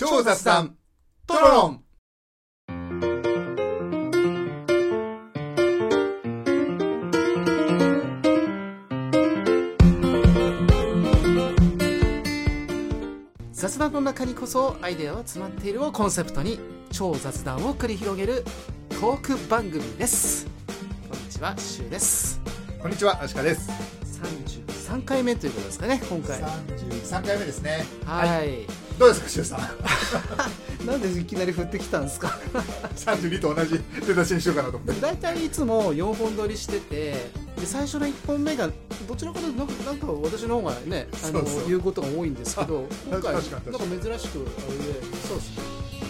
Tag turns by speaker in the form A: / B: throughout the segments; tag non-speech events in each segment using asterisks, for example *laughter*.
A: 超雑談トロロン。
B: 雑談の中にこそアイデアは詰まっているをコンセプトに超雑談を繰り広げるトーク番組です。こんにちはシュウです。
A: こんにちは、アシカです。
B: 33回目ということですかね今回。は
A: 33回目ですね。
B: い、
A: どうですか、シュウさん？*laughs*
B: なんでいきなり振ってきたんですか
A: ？32と同じ出だしにしようかなと思って。
B: 大体いつも4本撮りしててで最初の1本目がどちらかというとなんかなんか私の方がねあの言うことが多いんですけど今回なん
A: 確か
B: 珍しくあれでそうですね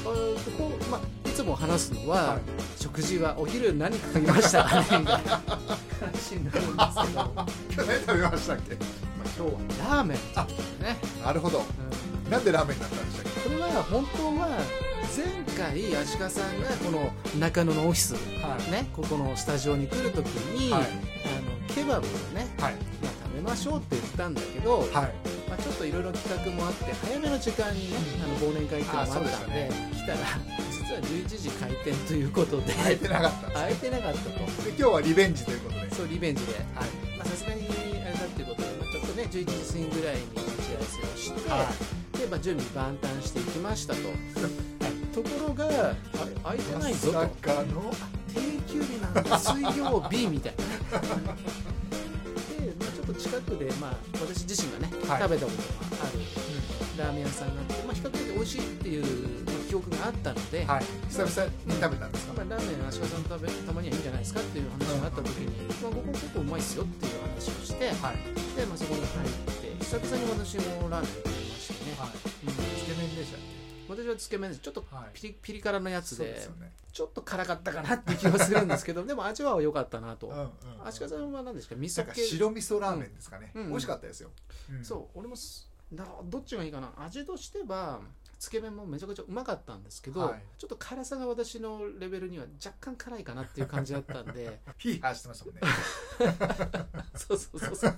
B: あのこう、まあ、いつも話すのは、
A: はい
B: 食事はお昼何かけましたかねみたいな話になるんですけど、まあ、
A: 今日何食べました？っけ
B: 今日はラーメンね、
A: なるほど。
B: うん
A: なんでラーメンになったんでしたっ
B: これは本当は前回足利さんがこの中野のオフィス、
A: けはい。
B: ね、ここのスタジオに来るときに、
A: はい
B: あのケバブをね、
A: はい。
B: まあ、食べましょうって言ったんだけど、
A: はい。
B: まあ、ちょっといろいろ企画もあって早めの時間にねあの忘年会っていうのもあったんで
A: あそうで
B: 来たら実は11時開店ということで
A: 空いてなかったんです
B: 空いてなかったと
A: で、今日はリベンジということで。
B: そうリベンジで
A: はい。
B: まあさすがにあれだっていうことで、まあ、ちょっとね11時過ぎぐらいに待ち合わせをして、
A: は
B: で、まあ、準備万端していきましたと、ところが空いてないぞと。定休日なんだ水曜日みたいな。で、まあ、ちょっと近くで、まあ、私自身がね、
A: はい。
B: 食べたことがある。ラーメン屋さんがあって、まあ、比較的美味しいっていう、まあ記憶があったので、
A: はい。久々に食べたんですか？
B: まあ、ラーメン足利さん食べたまにはいいんじゃないですかっていう話があった時に、まあ、ここ結構うまいっすよっていう話をして、
A: はい。
B: で、まあ、そこに入って久々に私もラーメン
A: はい。
B: うん
A: つけ麺でしたっ
B: 私はつけ麺ですちょっと。ピリピリ辛のやつで
A: そうですよね。
B: ちょっと辛かったかなって気はするんですけど *laughs* でも味は良かったなと、
A: うんうん。
B: 足利さんは何ですか味噌系
A: 白味噌ラーメンですかね。
B: うんうん
A: 美味しかったですよ。うん
B: そう俺もどっちがいいかな味としてはつけ麺もめちゃくちゃうまかったんですけど、
A: はい。
B: ちょっと辛さが私のレベルには若干辛いかなっていう感じだったんで。
A: ヒーハーしてましたもんね。*laughs*
B: そうそうそうそう。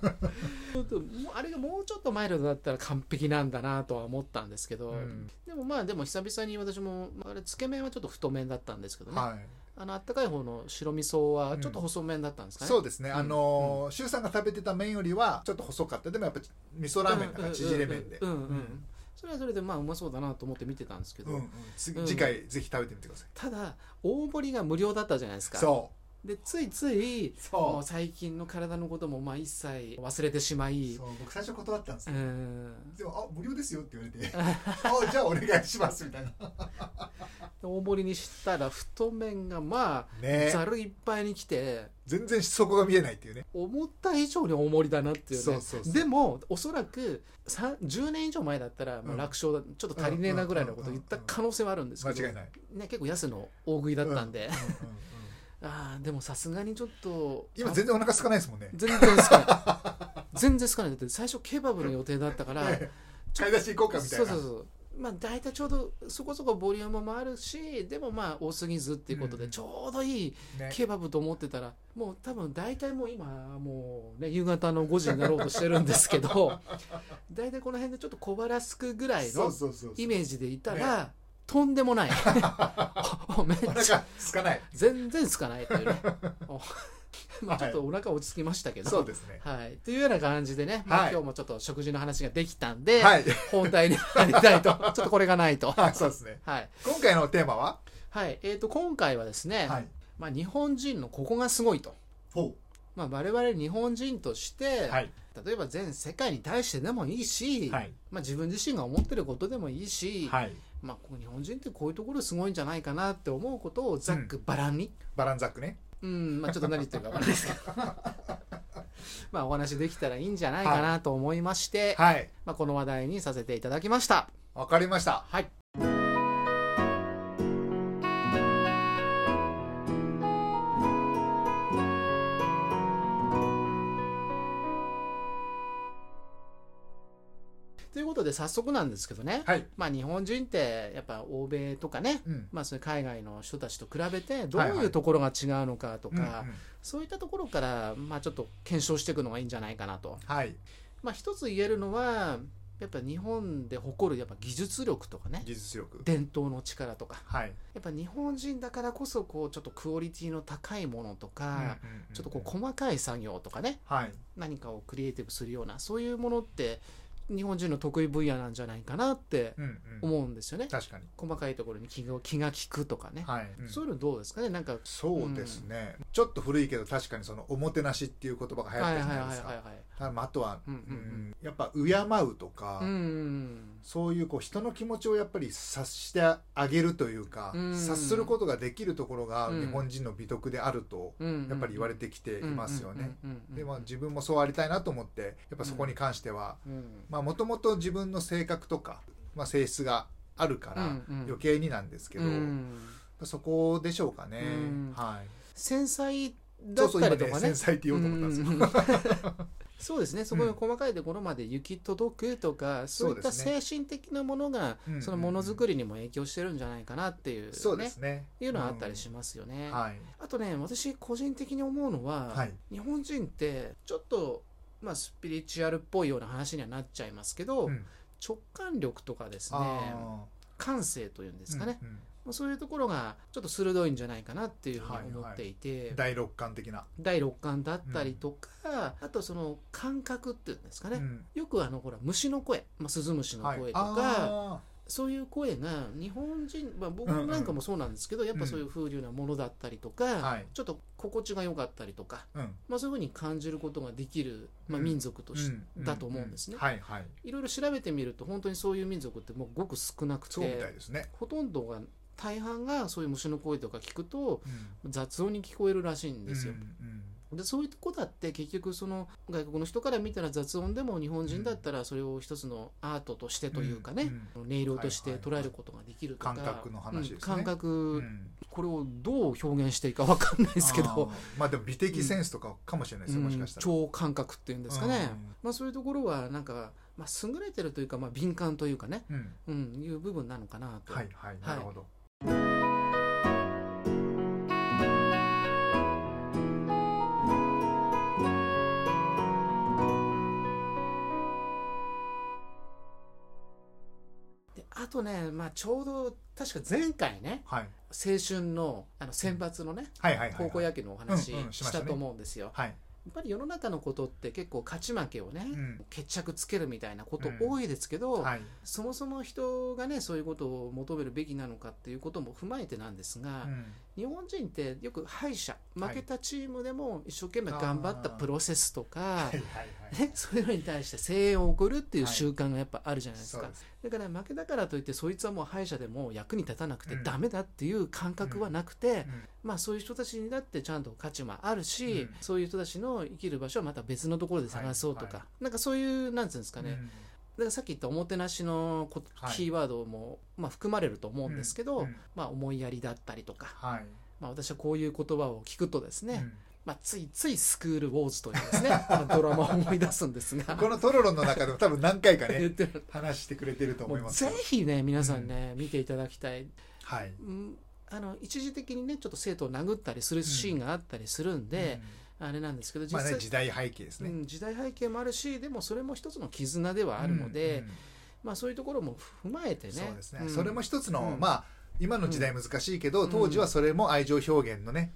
B: ちょっともうあれがもうちょっとマイルドだったら完璧なんだなとは思ったんですけど、
A: うん。
B: でもまあでも久々に私も、まあ、あれつけ麺はちょっと太麺だったんですけどね、
A: はい。
B: あのあったかい方の白味噌はちょっと細麺だったんですかね、
A: そうですね、
B: ん。
A: あのー、周さんが食べてた麺よりはちょっと細かった。でもやっぱ味噌ラーメンだから縮れ麺で、
B: うんうんうんうんそれはそれでまあうまそうだなと思って見てたんですけど、
A: うんうん。次回ぜひ食べてみてください、
B: ただ大盛りが無料だったじゃないですか。
A: そ
B: でついついう。
A: そ
B: もう最近の体のこともまあ一切忘れてしまい。
A: そう僕最初断ったんです
B: う
A: よ、
B: ん。
A: でも「あ無料ですよ」って言われて「*laughs* あじゃあお願いします」みたいな。*laughs*
B: 大盛りにしたら太麺がまあ
A: ね。
B: ざるいっぱいに来て
A: 全然底が見えないっていうね。
B: 思った以上に大盛りだなっていうね。
A: そうそうそう。
B: でもおそらくさ10年以上前だったら、まあ、
A: うん。
B: 楽勝だちょっと足りねえなぐらいのことを言った可能性はあるんですけど、
A: 間違いない、
B: ね、結構安の大食いだったんで、
A: うんうんうん
B: あーでもさすがにちょっと
A: 今全然お腹空かないですもんね。
B: 全然好かない。*laughs* 全然好かない。だって最初ケバブの予定だったから
A: 買い出し行こうかみたいな。
B: そうそうそう。まあ大体ちょうどそこそこボリュームもあるしでもまあ多すぎずっていうことで
A: うん。
B: ちょうどいい
A: ね。
B: ケバブと思ってたらもう多分大体もう今もうね夕方の5時になろうとしてるんですけど *laughs* 大体この辺でちょっと小腹すくぐらいのイメージでいたらとんでもない。*laughs* めっ
A: お
B: ちゃ
A: 腹空かない。
B: 全然つかないというね。*laughs* お *laughs* まあちょっとお腹落ち着きましたけど、
A: そうですね。
B: はい、というような感じでね、まあ
A: はい。
B: 今日もちょっと食事の話ができたんで、
A: はい。
B: 本題に入りたいと。ちょっとこれがないと。
A: はいそうですね。
B: はい、
A: 今回のテーマは？
B: はい。えー、と今回はですね、
A: はい。
B: まあ、日本人のここがすごいと、
A: ほ
B: まあ、我々日本人として、
A: うはい。
B: 例えば全世界に対してでもいいし、
A: はい。
B: まあ、自分自身が思ってることでもいいし、
A: はい
B: まあ、日本人ってこういうところすごいんじゃないかなって思うことをざっくばらんに、
A: バランザックね
B: うん、まあちょっと何言ってるかわからないですけど。*laughs* まあお話できたらいいんじゃないかなと思いまして、
A: はい
B: まあこの話題にさせていただきました。
A: わかりました
B: はい。ことで早速なんですけどね、
A: はい。
B: まあ日本人ってやっぱ欧米とかね、
A: うん。
B: まあ、そういう海外の人たちと比べてどう
A: はいはい。
B: いうところが違うのかとか、
A: うんうん。
B: そういったところから、まあ、ちょっと検証していくのがいいんじゃないかなと。
A: はい。
B: まあ、一つ言えるのは、やっぱ日本で誇るやっぱ技術力とかね。
A: 技術力。
B: 伝統の力とか。
A: はい。
B: やっぱ日本人だからこそこうちょっとクオリティの高いものとか、
A: うんうんうん。
B: ちょっとこう細かい作業とかね。
A: はい。
B: 何かをクリエイティブするようなそういうものって日本人の得意分野なんじゃないかなって
A: うんうん。
B: 思うんですよね、
A: 確かに。
B: 細かいところに気が気が利くとかね、
A: はい、うん。
B: そういうのどうですかね？なんか
A: そうですね、ちょっと古いけど確かにそのおもてなしっていう言葉が流行ってるじゃないですか。
B: はいはい
A: あまああとは、
B: うんうんうん。
A: うんやっぱ敬うとか、
B: うん
A: そういうこう人の気持ちをやっぱり察してあげるというか、
B: うん。
A: 察することができるところが
B: うん
A: 日本人の美徳であると
B: うん
A: やっぱり言われてきていますよね。
B: うんうんうんうん
A: でまあ自分もそうありたいなと思ってやっぱそこに関しては
B: うん
A: もともと自分の性格とか、まあ、性質があるから
B: うんうん。
A: 余計になんですけど、
B: うん。
A: そこでしょうかね。
B: うん。
A: はい。
B: 繊細だっ
A: そうそう今ね
B: たりとかね
A: 繊細って言おうと思ったんですよ。
B: うん。うんそうですね。そこの細かいところまで行き届くとか、そういった精神的なものが
A: うんうんうん。
B: そのものづくりにも影響してるんじゃないかなっていう、ね、
A: そうですね。
B: いうのはあったりしますよね、
A: はい。
B: あとね私個人的に思うのは、
A: はい。
B: 日本人ってちょっとまあスピリチュアルっぽいような話にはなっちゃいますけど、
A: うん。
B: 直感力とかですね
A: あ
B: 感性というんで
A: ー
B: すかね、
A: うんうん。
B: まあそういうところがちょっと鋭いんじゃないかなっていうふうに思っていて、
A: 第六感的な。
B: 第六感だったりとか、あとその感覚っていうんですかね、
A: うん。
B: よくあのほら虫の声、まあ、スズムシの
A: はい
B: 声とか、
A: あ
B: そういう声が日本人、まあ、僕なんかもそうなんですけど、やっぱそういう風流なものだったりとか、
A: はい。
B: ちょっと心地が良かったりとか、
A: ーうん。
B: まあ、そういうふうに感じることができる、まあ、
A: うん。
B: 民族とし、
A: うん
B: だと思うんですね、
A: はいはい。
B: いろいろ調べてみると本当にそういう民族ってもうごく少なく
A: そうみたい
B: て
A: ですね。
B: ほとんどが大半がそういう虫の声とか聞くと
A: うん。
B: 雑音に聞こえるらしいんですよ、
A: うん
B: でそういうとこだって結局その外国の人から見たら雑音でも日本人だったらそれを一つのアートとしてというかね、音色として捉えることができるとか、
A: 感覚の話ですね。
B: うん感覚、
A: うん。うん
B: これをどう表現していいか分かんないですけど。
A: まあでも美的センスとかかもしれないですよ、もしかしたら。
B: 超感覚っていうんですかね、
A: うん。
B: まあ、そういうところはなんか、まあ、優れてるというか、まあ、敏感というかね、
A: うん。
B: うん、いう部分なのかなと、
A: はいはい、なるほど。
B: とね、まあ、ちょうど確か前回ね
A: はい
B: 青春のあの選抜のね。高校野球のお話
A: うんうんした
B: と思うんですよ。
A: はい。
B: やっぱり世の中のことって結構勝ち負けをね、
A: うん
B: 決着つけるみたいなこと
A: うん
B: 多いですけど、
A: はい。
B: そもそも人がねそういうことを求めるべきなのかっていうことも踏まえてなんですが、
A: うん
B: 日本人ってよく敗者
A: はい
B: 負けたチームでも一生懸命頑張ったプロセスとか、
A: はいはいはい。
B: ね、*laughs* そういうのに対して声援を送るっていう習慣がやっぱあるじゃないですか、
A: そうです。
B: だから負けだからといってそいつはもう敗者でも役に立たなくて
A: うん。
B: ダメだっていう感覚はなくて、
A: うん。
B: まあそういう人たちにだってちゃんと価値もあるし、
A: うん。
B: そういう人たちの生きる場所はまた別のところで探そうとか、
A: はいは
B: なんかそういうなんていうんですかね、
A: うん
B: だからさっき言ったおもてなしのこ
A: はい
B: キーワードも、まあ、含まれると思うんですけど、
A: うんうん。
B: まあ、思いやりだったりとか、
A: はい。
B: まあ、私はこういう言葉を聞くとですね、
A: うん
B: まあ、ついついスクールウォーズというですねあのドラマを思い出すんですが。*laughs*
A: このトロロの中でも多分何回かね話してくれてると
B: も
A: 思いうます
B: ぜひね皆さんね、見ていただきたい、
A: はい。
B: うん、あの一時的にねちょっと生徒を殴ったりするシーンがあったりするんで、あれなんですけど
A: うんまあ
B: 実際、
A: ね時代背景ですね。
B: うん、時代背景もあるしでもそれも一つの絆ではあるので、
A: うんうん
B: まあ、そういうところも踏まえてね。
A: そうですね。
B: ん。
A: それも一つの
B: うん。
A: まあ今の時代難しいけど
B: うん。
A: 当時はそれも愛情表現のね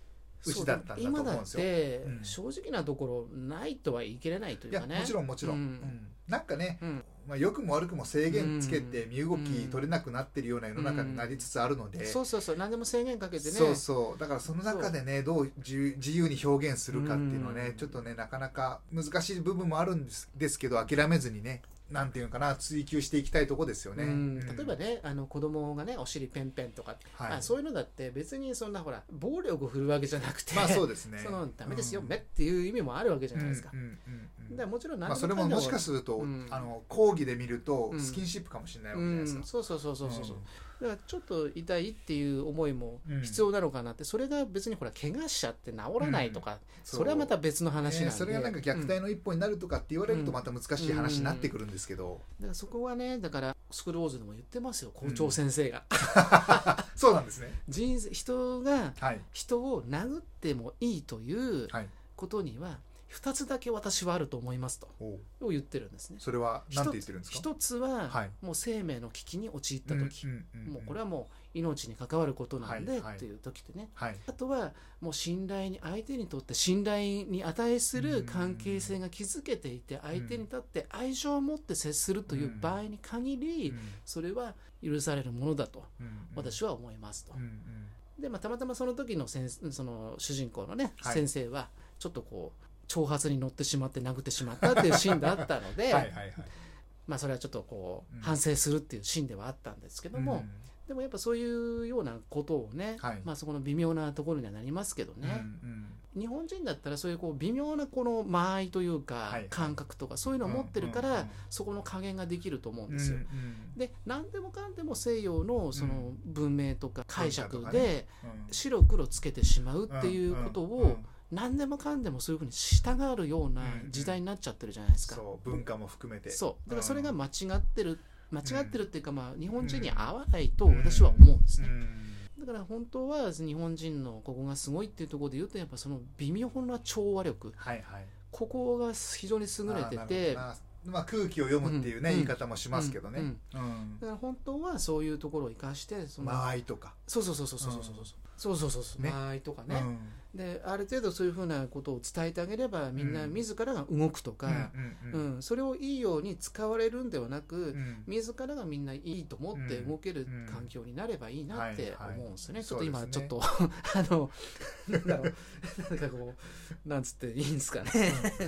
A: 牛だったんだと思うんですよ。
B: て
A: うん。
B: 正直なところないとは言い切れないといかね。
A: もちろんもちろん、
B: うん。
A: うん。なんかね、
B: うん。
A: まあ、良くも悪くも制限つけて
B: うん。
A: 身動き取れなくなってるような世の中になりつつあるので、
B: そうそうそう。何でも制限かけてね。
A: そうそう。だからその中でねどう。自由自由に表現するかっていうのはね、
B: うん。
A: ちょっとねなかなか難しい部分もあるんですですけど諦めずにねなんていうのかな追求していきたいとこですよね、
B: 例えばねあの子供がねお尻ペンペンとか、
A: はい。
B: まあ、そういうのだって別にそんなほら暴力を振るわけじゃなくて
A: まあそうですね。*laughs*
B: そのダメですよ、
A: うん。
B: めっていう意味もあるわけじゃないですか、
A: うんうんうんうん。
B: もちろん何
A: まあ、それももしかすると、
B: うん。
A: あの講義で見ると
B: うん。
A: スキンシップかもしれないわ
B: う
A: けじゃないですか、
B: ん、そうそうそうそうそう、だからちょっと痛いっていう思いも
A: うん。
B: 必要なのかなって、それが別にほら怪我しちゃって治らないとか、
A: そう
B: それはまた別の話なんで、
A: ねそれがなんか虐待の一歩になるとかって言われるとまた難しい話になってくるんですけど、
B: だからそこはねだからスクールウォーズでも言ってますよ校長先生が、*laughs*
A: そうなんですね。
B: 人生人が
A: はい。
B: 人を殴ってもいいという
A: はい。
B: ことには2つだけ私はあると思いますと
A: お
B: を言ってるんですね。
A: それは何て言ってるんですか？
B: 一つは、
A: はい。
B: もう生命の危機に陥った時、
A: うんうんうん
B: もうこれはもう命に関わることなんで、っていう時でね。
A: はい。
B: あとはもう信頼に相手にとって信頼に値する関係性が築けていて相手にとって愛情を持って接するという場合に限り
A: うん。
B: それは許されるものだと私は思いますと。
A: うんうん。
B: で、まあ、たまたまその時の先その主人公のね
A: はい。
B: 先生はちょっとこう挑発に乗ってしまって殴ってしまったっていうシーンだったのでまあそれはちょっとこ
A: うん
B: う反省するっていうシーンではあったんですけども、でもやっぱそういうようなことをね、
A: はい。
B: まあそこの微妙なところにはなりますけど
A: うん
B: ね、
A: うん。
B: 日本人だったらそういうこう微妙なこの間合いというか感覚とかそういうのを持ってるから
A: うんうんうん
B: そこの加減ができると思うん
A: うん
B: ですよ。
A: うん
B: で何でもかんでも西洋のその文明とか解釈で
A: うん。
B: 白黒つけてしまうっていうこと
A: うんうん
B: を何でもかんでもそういうふうに従うような時代になっちゃってるじゃないですか。
A: そう文化も含めて。
B: そう。だからそれが
A: うん
B: 間違ってる間違ってるっていうかまあ日本人に合わないと私は思うんですね。だから本当は日本人のここがすごいっていうところで言うとやっぱその微妙な調和力。
A: はいはい。
B: ここが非常に優れてて
A: まあ空気を読むっていうね
B: うん。
A: 言い方もしますけどね。
B: うん。
A: うん。
B: だから本当はそういうところを生かしてその、
A: 間合いとか。
B: そうそうそうそうそうそうそう。そうそうそうそう。
A: ね。
B: 間合いとかね、
A: うん
B: である程度そういうふうなことを伝えてあげればみんな
A: うん。
B: 自らが動くとか、
A: うんうん
B: うん。それをいいように使われるんではなく、
A: うん。
B: 自らがみんないいと思って動ける
A: うん
B: 環境になればいいなって思うんですよね、
A: はいはい
B: ちょっと今ちょっと *laughs* あのなんだろう。なんかこうなんつっていいんですかね。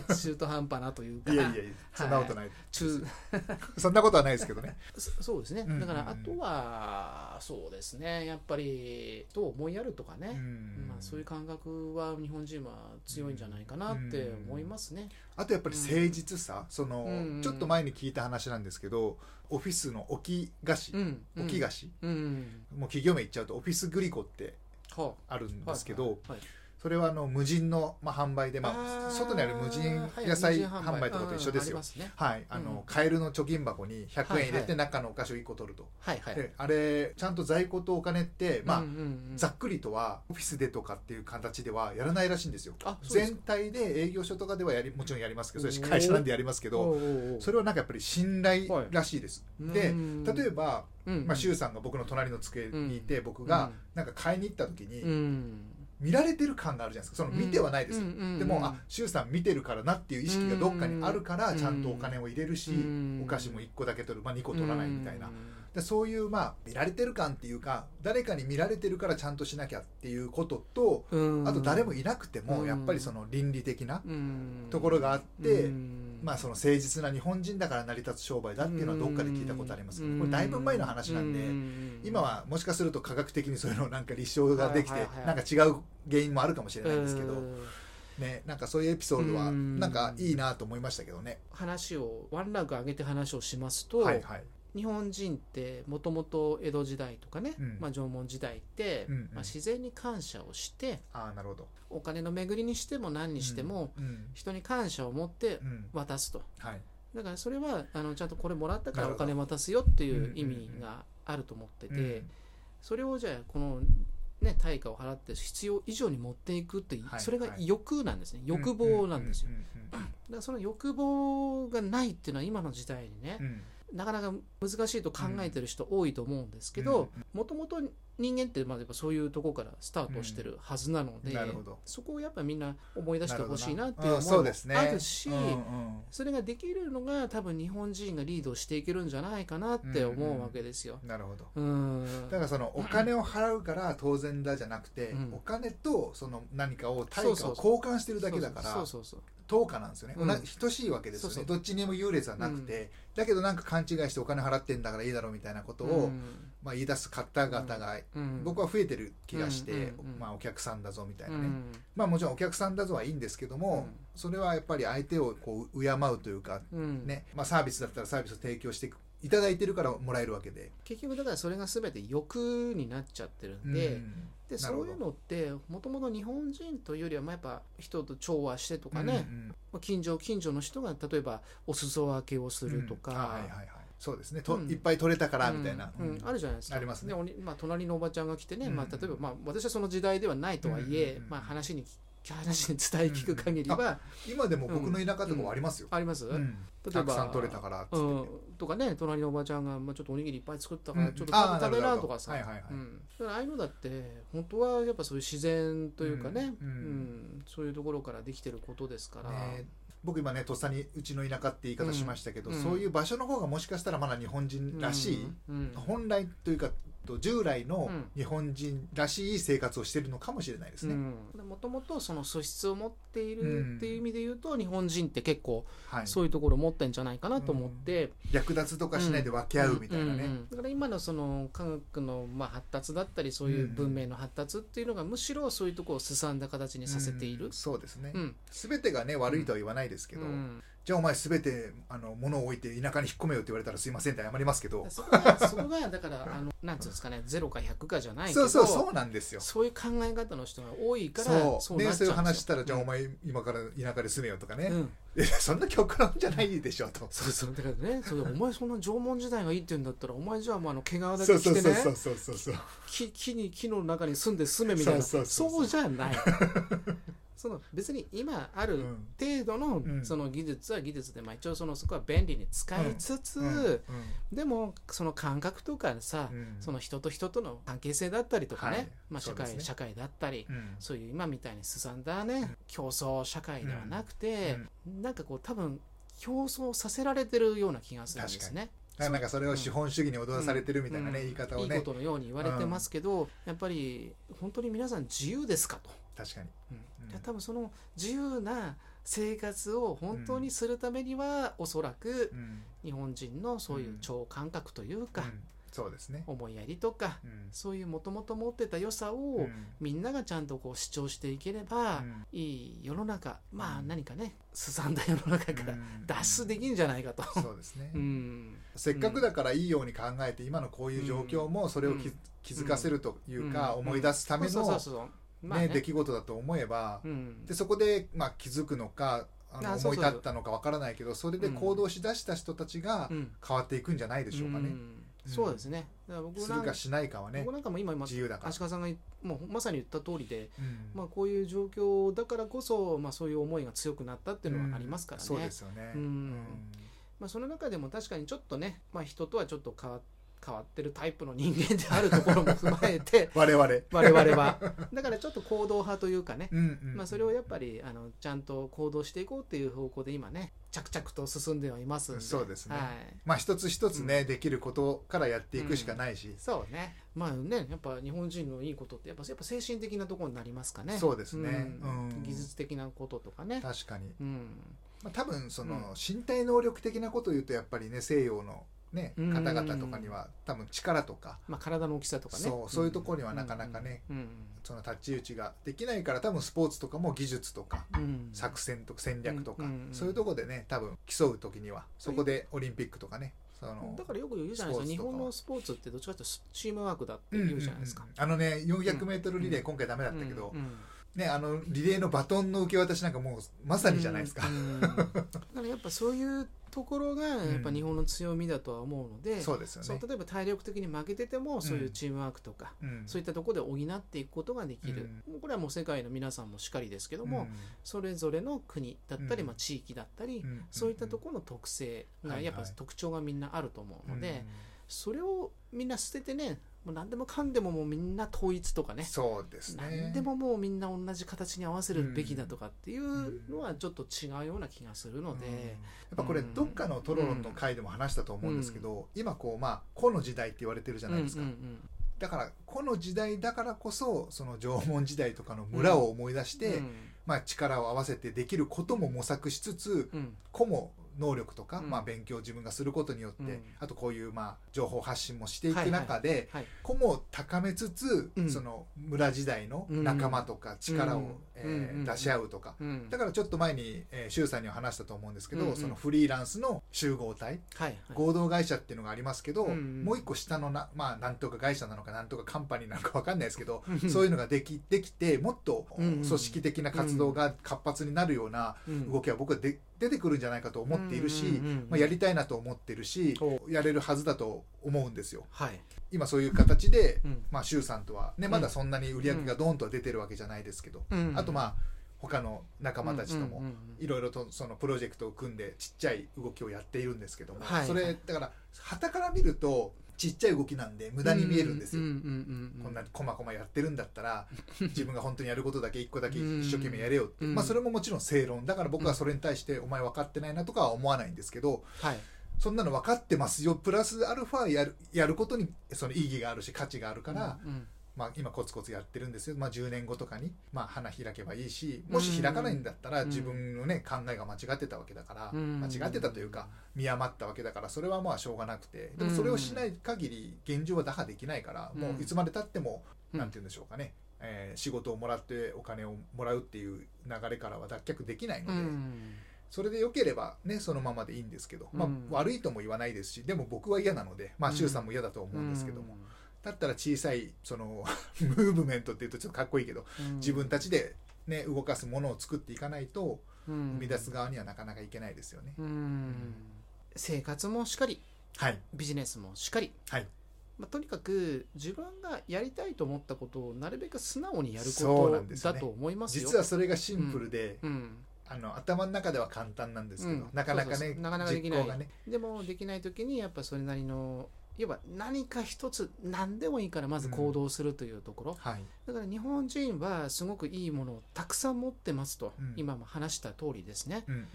B: 中途半端なというか。
A: いやいやいやそんなことない
B: 中 *laughs*
A: そんなことはないですけどね。
B: そそうですね。だからあとはそうですね。やっぱりどう思いやるとかね、
A: うん。
B: まあ、そういう感覚は日本人は強いんじゃないかなって思いますね。
A: あとやっぱり誠実さその
B: うん
A: ちょっと前に聞いた話なんですけどオフィスの置き菓子
B: うん、
A: 置き菓子。
B: うん、
A: もう企業名言っちゃうとオフィスグリコって
B: は
A: あ。るん
B: あ
A: ですけど
B: はいはい
A: それはあの無人の、まあ、販売で、まあ、
B: ー
A: 外にある無人
B: はい
A: 野菜販売。とかと一緒ですよ。はいあの、
B: うん。
A: カエルの貯金箱に100円入れて中のお菓子を1個取ると、
B: はいはい。
A: であれちゃんと在庫とお金って、まあざっくりとはオフィスでとかっていう形ではやらないらしいんですよ。全体で営業所とかではやりもちろんやりますけどそれ会社なんでやりますけどそれはなんかやっぱり信頼らしいです、で
B: うん。
A: 例えば、
B: うん
A: まあ、周さんが僕の隣の机にいて、僕がなんか買いに行った時に、
B: うん
A: 見られてる感があるじゃないですか。その見てはないです。よ、
B: うんうんうん。
A: でもあ周さん見てるからなっていう意識がどっかにあるから
B: うん。
A: ちゃんとお金を入れるし、
B: うん。
A: お菓子も1個だけ取る、まあ、2個取らないみたいな、
B: うん
A: でそういうまあ見られてる感っていうか誰かに見られてるからちゃんとしなきゃっていうことと、
B: うん。
A: あと誰もいなくても
B: うん。
A: やっぱりその倫理的な
B: うん。
A: ところがあって、
B: うん。
A: まあその誠実な日本人だから成り立つ商売だっていうのはどっかで聞いたことありますけどこれだいぶ前の話なんで
B: うん。
A: 今はもしかすると科学的にそういうのなんか立証ができてなんか違う原因もあるかもしれないんですけど
B: うん。
A: ねなんかそういうエピソードは
B: うん。
A: なんかいいなと思いましたけどね。
B: 話をワンランク上げて話をしますと、
A: はいはい
B: 日本人ってもともと江戸時代とかね、
A: うん。
B: まあ、縄文時代って、
A: うんうん。
B: まあ、自然に感謝をして
A: ああなるほど。
B: お金の巡りにしても何にしても、
A: うん
B: 人に感謝を持って
A: うん。
B: 渡すと。
A: はい。
B: だからそれはあのちゃんとこれもらったからお金渡すよっていう意味があると思ってて、
A: うん。
B: それをじゃあこの、ね、対価を払って必要以上に持っていくって、
A: はい
B: それが欲なんですね。欲望なんですよ、だからその欲望がないっていうのは今の時代にね
A: うん、うん
B: なかなか難しいと考えてる人多いと思うんですけどもともと人間ってまあやっぱそういうところからスタートしてるはずなので、
A: なるほど。
B: そこをやっぱみんな思い出してほしいなっていう思いもあるし、
A: うんうん
B: それができるのが多分日本人がリードしていけるんじゃないかなって思うわけですよ。
A: なるほど。
B: うん。
A: だからそのお金を払うから当然だじゃなくて、
B: うん
A: お金とその何かを対価を交換してるだけだから等価なんですよね、
B: うん。
A: 等しいわけですよね。
B: そうそう。
A: どっちにも優劣はなくて、だけどなんか勘違いしてお金払ってんだからいいだろうみたいなことを、
B: うん。
A: まあ、言い出す方々が、
B: うん。
A: 僕は増えてる気がして、
B: うんうんうん
A: まあ、お客さんだぞみたいなね、
B: うん。
A: まあもちろんお客さんだぞはいいんですけども、
B: うん。
A: それはやっぱり相手をこう敬うというか、
B: うん。
A: ね。まあ、サービスだったらサービスを提供していただいてるからもらえるわけで。
B: 結局だからそれが全て欲になっちゃってるんで,、
A: うん
B: でそういうのってもともと日本人というよりはまあやっぱ人と調和してとかね、
A: うんうん。
B: まあ近所近所の人が例えばお裾分けをするとか、
A: うん。あはいはいはい。そうですね。と、
B: うん。
A: いっぱい取れたからみたいな、
B: うん。うん。あるじゃないですか。
A: ありますね。
B: でおにまあ、隣のおばちゃんが来てね、
A: うん。
B: まあ、例えば、まあ、私はその時代ではないとはいえ、
A: うん
B: まあ、話に話に伝え聞く限りは、
A: 今でも僕の田舎とかはありますよ、
B: あります、
A: うん。
B: 例えば
A: たくさん取れたから
B: うん、とかね隣のおばちゃんが、まあ、ちょっとおにぎりいっぱい作ったから
A: うん。
B: ちょっと食べ
A: な
B: とかさ、
A: はいはいはい。
B: うん、だからああいうのだって本当はやっぱそういう自然というかね、
A: うん
B: うん。そういうところからできてることですから、
A: ね僕今ねとっさにうちの田舎って言い方しましたけど、
B: うん。
A: そういう場所の方がもしかしたらまだ日本人らしい、
B: うん。うん。
A: 本来というか従来の
B: うん。
A: 日本人らしい生活をしてるのかもしれないですね、
B: もともとその素質を持っているっていう意味で言うと、日本人って結構
A: はい、
B: そういうところ持ってんじゃないかなと思って、
A: 略奪とかしないで分け合うみたいなね、
B: だから今のその科学のまあ発達だったりそういう文明の発達っていうのがむしろそういうところをすさんだ形にさせている。
A: うん、そうですね、
B: うん。
A: 全てがね悪いとは言わないですけど、
B: うん
A: じゃあお前全てあの物を置いて田舎に引っ込めよって言われたらすいませんって謝りますけど。
B: そこがそこがだからあのなんつうんですかねゼロか100かじゃないけど
A: そうそうそうなんですよ。
B: そういう考え方の人が多いから
A: そう。でそういう話したら、
B: うん
A: じゃあお前今から田舎で住めよとかね、
B: うん。
A: えそんな極論じゃないでしょと。
B: そうそうだからねそれ *laughs* お前そんな縄文時代がいいって言うんだったらお前じゃあもうあの毛皮だ
A: そうそう
B: け着てね
A: そうそうそうそうそう。
B: 木木に木の中に住んで住めみたいな。
A: そうそうそうそう。
B: そうじゃないその別に今ある
A: うん。
B: 程度の
A: うん。
B: その技術は技術で、まあ、一応そのそこは便利に使いつつ、
A: うん。
B: でもその感覚とかさ、
A: うん。
B: その人と人との関係性だったりとかね、
A: はい。
B: まあ、社会、社会だったり、
A: うん。
B: そういう今みたいにすさんだね、競争社会ではなくて、なんかこう多分競争させられてるような気がするんですね。
A: なんかそれを資本主義に踊らされてるみたいなね、
B: うん。
A: 言い方をね。
B: いいことのように言われてますけど、やっぱり本当に皆さん自由ですかと、
A: 確かに。
B: うん。で多分その自由な生活を本当にするためには、おそらく
A: うん。
B: 日本人のそういう超感覚というか、
A: うん。そうですね、
B: 思いやりとか
A: うん。
B: そういうもともと持ってた良さを、
A: うん。
B: みんながちゃんとこう主張していければ、
A: うん。
B: いい世の中まあ
A: うん。
B: 何かねすさんだ世の中から
A: うん。
B: 脱出できんじゃないかと。
A: そうですね、
B: うん。
A: せっかくだからいいように考えて今のこういう状況もそれをき、
B: うん。
A: 気づかせるというか、
B: うん。
A: 思い出すための、
B: まあ
A: ね。
B: ね
A: 出来事だと思えば、
B: うん。
A: でそこで、まあ、気づくのかあの思い立ったのかわからないけどそれで行動しだした人たちが
B: うん。
A: 変わっていくんじゃないでしょうかね、
B: うん。そうですね。だから僕なんか
A: するかしないかはね
B: 僕なんかも今今
A: 自由だから。
B: 足利さんが言もうまさに言った通りで、
A: うん。
B: まあ、こういう状況だからこそ、まあ、そういう思いが強くなったっていうのはありますからね。
A: そうですよね、
B: うん。まあ、その中でも確かにちょっとね、まあ、人とはちょっと変わ変わってるタイプの人間であるところも踏まえて *laughs*
A: 我々、
B: 我々は。だからちょっと行動派というかね、
A: うんうん
B: まあ、それをやっぱりあのちゃんと行動していこうっていう方向で今ね着々と進んではいますんで。
A: そうですね。
B: はい、
A: まあ一つ一つね、できることからやっていくしかないし、
B: そうね。まあねやっぱ日本人のいいことってやっぱやっぱ精神的なところになりますかね。
A: そうですね。
B: うん。
A: うん。
B: 技術的なこととかね。
A: 確かに、
B: うん。
A: まあ、多分その、
B: うん。
A: 身体能力的なことを言うとやっぱりね西洋の、ね、
B: うん。
A: 方々とかには多分力とか
B: まあ、体の大きさとかね。
A: そうそういうところにはなかなかね
B: うん
A: その太刀打ちができないから多分スポーツとかも技術とか作戦とか戦略とか、そういうところでね多分競う時にはそこでオリンピックとかねその
B: だからよく言うじゃないですか。日本のスポーツってどっちかというとチームワークだって言うじゃないですか、
A: うんうん。うんあのね 400m リレー今回ダメだったけど、ねあのリレーのバトンの受け渡しなんかもうまさにじゃないですか、
B: うんうん。*laughs* だからやっぱそういうところがやっぱ日本の強みだとは思うので、
A: そうですよね。
B: 例えば体力的に負けててもそういうチームワークとか、
A: うん。
B: そういったところで補っていくことができる、もうこれはもう世界の皆さんもしかりですけども、それぞれの国だったり、
A: うん。
B: まあ、地域だったり、
A: うん。
B: そういったところの特性がやっぱ特徴がみんなあると思うので、
A: うん。
B: それをみんな捨ててねもう何でもかんでももうみんな統一とかね。
A: そうですね。
B: 何でももうみんな同じ形に合わせるべきだとかっていうのはちょっと違うような気がするので、
A: うん。やっぱこれどっかのトロロンの回でも話したと思うんですけど、今こうまあ個の時代って言われてるじゃないですか、
B: うんうん
A: だから個の時代だからこそその縄文時代とかの村を思い出して、
B: うん。
A: まあ、力を合わせてできることも模索しつつ
B: うん。
A: 個も能力とか、
B: うん。
A: まあ、勉強を自分がすることによって、
B: うん。
A: あとこういうまあ情報発信もしていく中で、
B: はい。
A: 個も高めつつ、
B: うん。
A: その村時代の仲間とか力を、
B: うん。
A: えー
B: うん
A: 出し合うとか、
B: うん。
A: だからちょっと前に、えー、周さんには話したと思うんですけど、そのフリーランスの集合体。
B: はいはい。
A: 合同会社っていうのがありますけど、もう一個下のな、まあ、なんとか会社なのかなんとかカンパニーなのか分かんないですけど、
B: うん
A: そういうのができできてもっと組織的な活動が活発になるような
B: うん。
A: 動きは僕はで出てくるんじゃないかと思っているし、
B: うんうんうん
A: まあ、やりたいなと思ってるし
B: お
A: やれるはずだと思うんですよ。
B: はい。
A: 今そういう形で、
B: うん。
A: まあ、周さんとは、ね、
B: うん。
A: まだそんなに売り上げがドーンとは出てるわけじゃないですけど、
B: うん
A: あとまあ他の仲間たちともいろいろとそのプロジェクトを組んでちっちゃい動きをやっているんですけども、
B: はい
A: それだから旗から見るとちっちゃい動きなんで無駄に見えるんですよ、
B: うんうんうんうん
A: こんな細々やってるんだったら *laughs* 自分が本当にやることだけ一個だけ一生懸命やれよって、
B: うん。
A: まあ、それももちろん正論。だから僕はそれに対してお前分かってないなとかは思わないんですけど
B: はい。
A: そんなの分かってますよ。プラスアルファやるやることにその意義があるし価値があるから、
B: うんうん
A: まあ、今コツコツやってるんですよ、まあ、10年後とかに、まあ、花開けばいいしもし開かないんだったら
B: うん。
A: 自分の、ね、考えが間違ってたわけだから、
B: うん。
A: 間違ってたというか見余ったわけだからそれはまあしょうがなくて。でもそれをしない限り現状は打破できないから、
B: うん。
A: もういつまでたっても、
B: うん。
A: なんて言うんでしょうかね、えー仕事をもらってお金をもらうっていう流れからは脱却できないので。
B: うん。
A: それで良ければねそのままでいいんですけど、まあ
B: うん。
A: 悪いとも言わないですしでも僕は嫌なのでまあ
B: うん。
A: 周さんも嫌だと思うんですけども、だったら小さいその *laughs* ムーブメントっていうとちょっとかっこいいけど
B: うん。
A: 自分たちで、ね、動かすものを作っていかないと
B: うん。
A: 生み出す側にはなかなかいけないですよね。
B: うん。生活もしっかり。
A: はい。
B: ビジネスもしっかり、
A: はい。
B: まあ、とにかく自分がやりたいと思ったことをなるべく素直にやるこ
A: なんですよね。
B: とだと思いますよ。
A: 実はそれがシンプルで、
B: うん、
A: あの頭の中では簡単なんですけど、
B: うん。
A: なかなかね
B: なかなかできない。
A: 実行がね。
B: でもできない時にやっぱそれなりのいわば何か一つ何でもいいからまず行動するというところ、
A: はい。
B: だから日本人はすごくいいものをたくさん持ってますと、
A: うん。
B: 今も話した通りですね。
A: うんうん。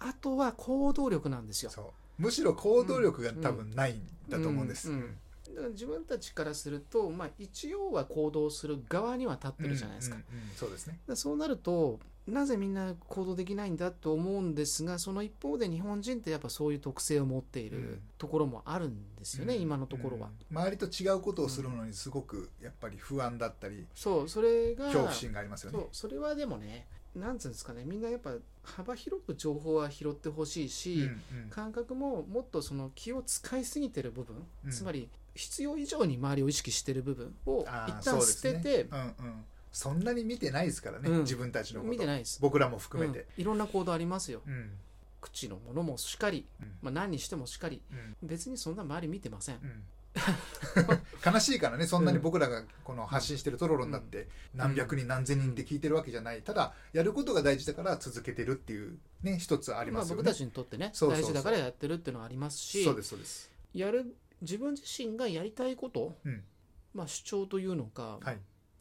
B: あとは行動力なんですよ。
A: むしろ行動力が多分ないんだと思うんです、
B: うんうんだから自分たちからすると、まあ、一応は行動する側には立ってるじゃないですか,、
A: うんうんうん。そうですね。
B: そうなるとなぜみんな行動できないんだと思うんですがその一方で日本人ってやっぱそういう特性を持ってい
A: うん。
B: るところもあるんですよね、
A: うん。
B: 今のところは、
A: うん。周りと違うことをするのにすごくやっぱり不安だったり
B: そうそれが
A: 恐怖心がありますよね。
B: そうそれはでもねなんつうんですかねみんなやっぱ幅広く情報は拾ってほしいし、
A: うんうん。
B: 感覚ももっとその気を使いすぎてる部分、
A: うん。
B: つまり必要以上に周りを意識してる部分を一旦捨てて、
A: ね。うんうん、そんなに見てないですからね、
B: うん。
A: 自分たちのこと。
B: 見てないです。
A: 僕らも含めて、
B: うん。いろんな行動ありますよ。
A: うん。
B: 口のものもしかり、
A: うん。
B: まあ、何にしてもしかり。
A: うん。
B: 別にそんな周り見てません、
A: うん。*laughs* 悲しいからねそんなに僕らがこの発信してるトロロンだって何百人何千人って聞いてるわけじゃない。ただやることが大事だから続けてるっていうね一つあり
B: まあ、
A: ますよね、
B: 僕たちにとってね
A: そうそうそう。
B: 大事だからやってるっていうのはありますし
A: そうですそうです。
B: やる自分自身がやりたいこと、
A: うん。
B: まあ、主張というのか、
A: はい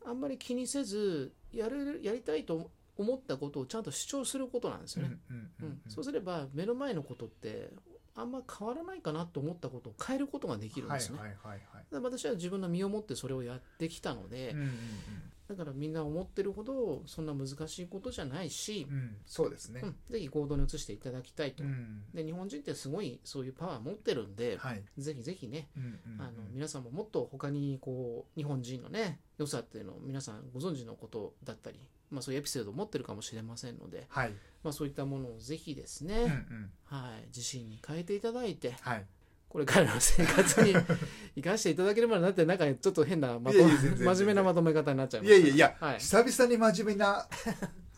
B: あんまり気にせずやるやりたいと思ったことをちゃんと主張することなんですよね、そうすれば目の前のことってあんま変わらないかなと思ったことを変えることができるんですね、
A: はいはいはいはい
B: だから私は自分の身をもってそれをやってきたので、
A: うんうん
B: だからみんな思ってるほどそんな難しいことじゃないし
A: うん、うんそうですね。
B: うんぜひ行動に移していただきたいと、
A: うん。
B: で日本人ってすごいそういうパワー持ってるんで、
A: はい。
B: ぜひぜひね
A: うんうんうん。
B: あの皆さんももっと他にこう日本人のね良さっていうのを皆さんご存知のことだったり、まあ、そういうエピソードを持ってるかもしれませんので、
A: はい。
B: まあ、そういったものをぜひですね、
A: うんうん。
B: はい、自信に変えていただいて
A: はい
B: これからの生活に *laughs* 生かしていただければなってなんかちょっと変なまと
A: いやいや全然全然。
B: 真面目なまとめ方になっちゃいま
A: い
B: した
A: やいやいや、
B: はい、
A: 久々に真面目な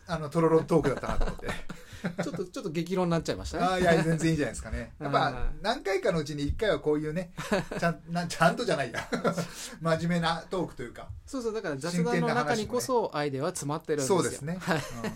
A: あのトロロントークだったなと思って。*laughs*
B: ちょっとちょっと激論になっちゃいましたね。
A: ああいや全然いいんじゃないですかね。*laughs* やっぱ何回かのうちに1回はこういうねちゃんなちゃんとじゃないや。真面目なトークというか
B: そうそうだから雑談の中にこそアイデアは詰まってるんですよ。
A: そうですね、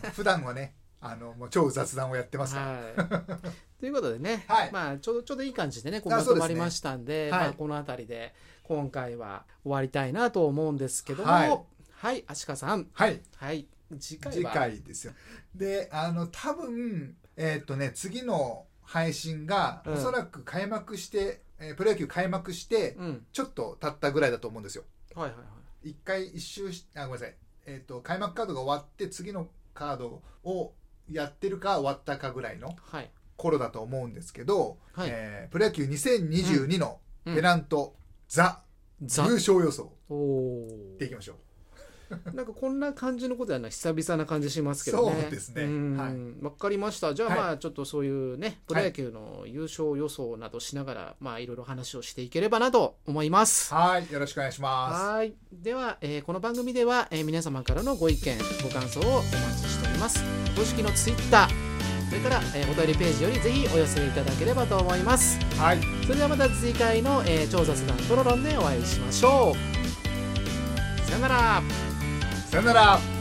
A: うん。普段はねあのもう超雑談をやってますから、
B: はい、*laughs* ということでね、
A: はい。
B: まあ、ちょうどちょうどいい感じでねこうまとまりましたんで
A: はい。
B: まあ、この辺りで今回は終わりたいなと思うんですけども
A: はい。
B: はい、アシカさん、
A: はい。
B: はい、次回
A: 次
B: は
A: 回ですよ。であの多分えーっとね次の配信が
B: うん。
A: おそらく開幕して、えープロ野球開幕して
B: うん。
A: ちょっと経ったぐらいだと思うんですよ。
B: はいはいはい。
A: 一回一周しあごめんなさい、えー、と開幕カードが終わって次のカードをやってるか終わったかぐらいの
B: はい。
A: 頃だと思うんですけど、
B: はい。
A: えープロ野球2022の
B: うん。
A: ペナント、ザ
B: ザ。
A: 優勝予想。
B: お
A: でいきましょう *laughs*
B: なんかこんな感じのことやな久々な感じしますけどね
A: そうですね
B: ん
A: はい
B: わかりましたじゃあ
A: はい
B: まあちょっとそういうねプロ野球の優勝予想などしながら、まあいろいろ話をしていければなと思います
A: はいよろしくお願いします
B: はい。では、えーこの番組では、えー皆様からのご意見、ご感想をお待ちしております。公式のツイッター、それから、えーお便りページよりぜひお寄せいただければと思います。
A: はい
B: それではまた次回の、えー超雑談トロロンでお会いしましょう。さよなら。
A: さよなら。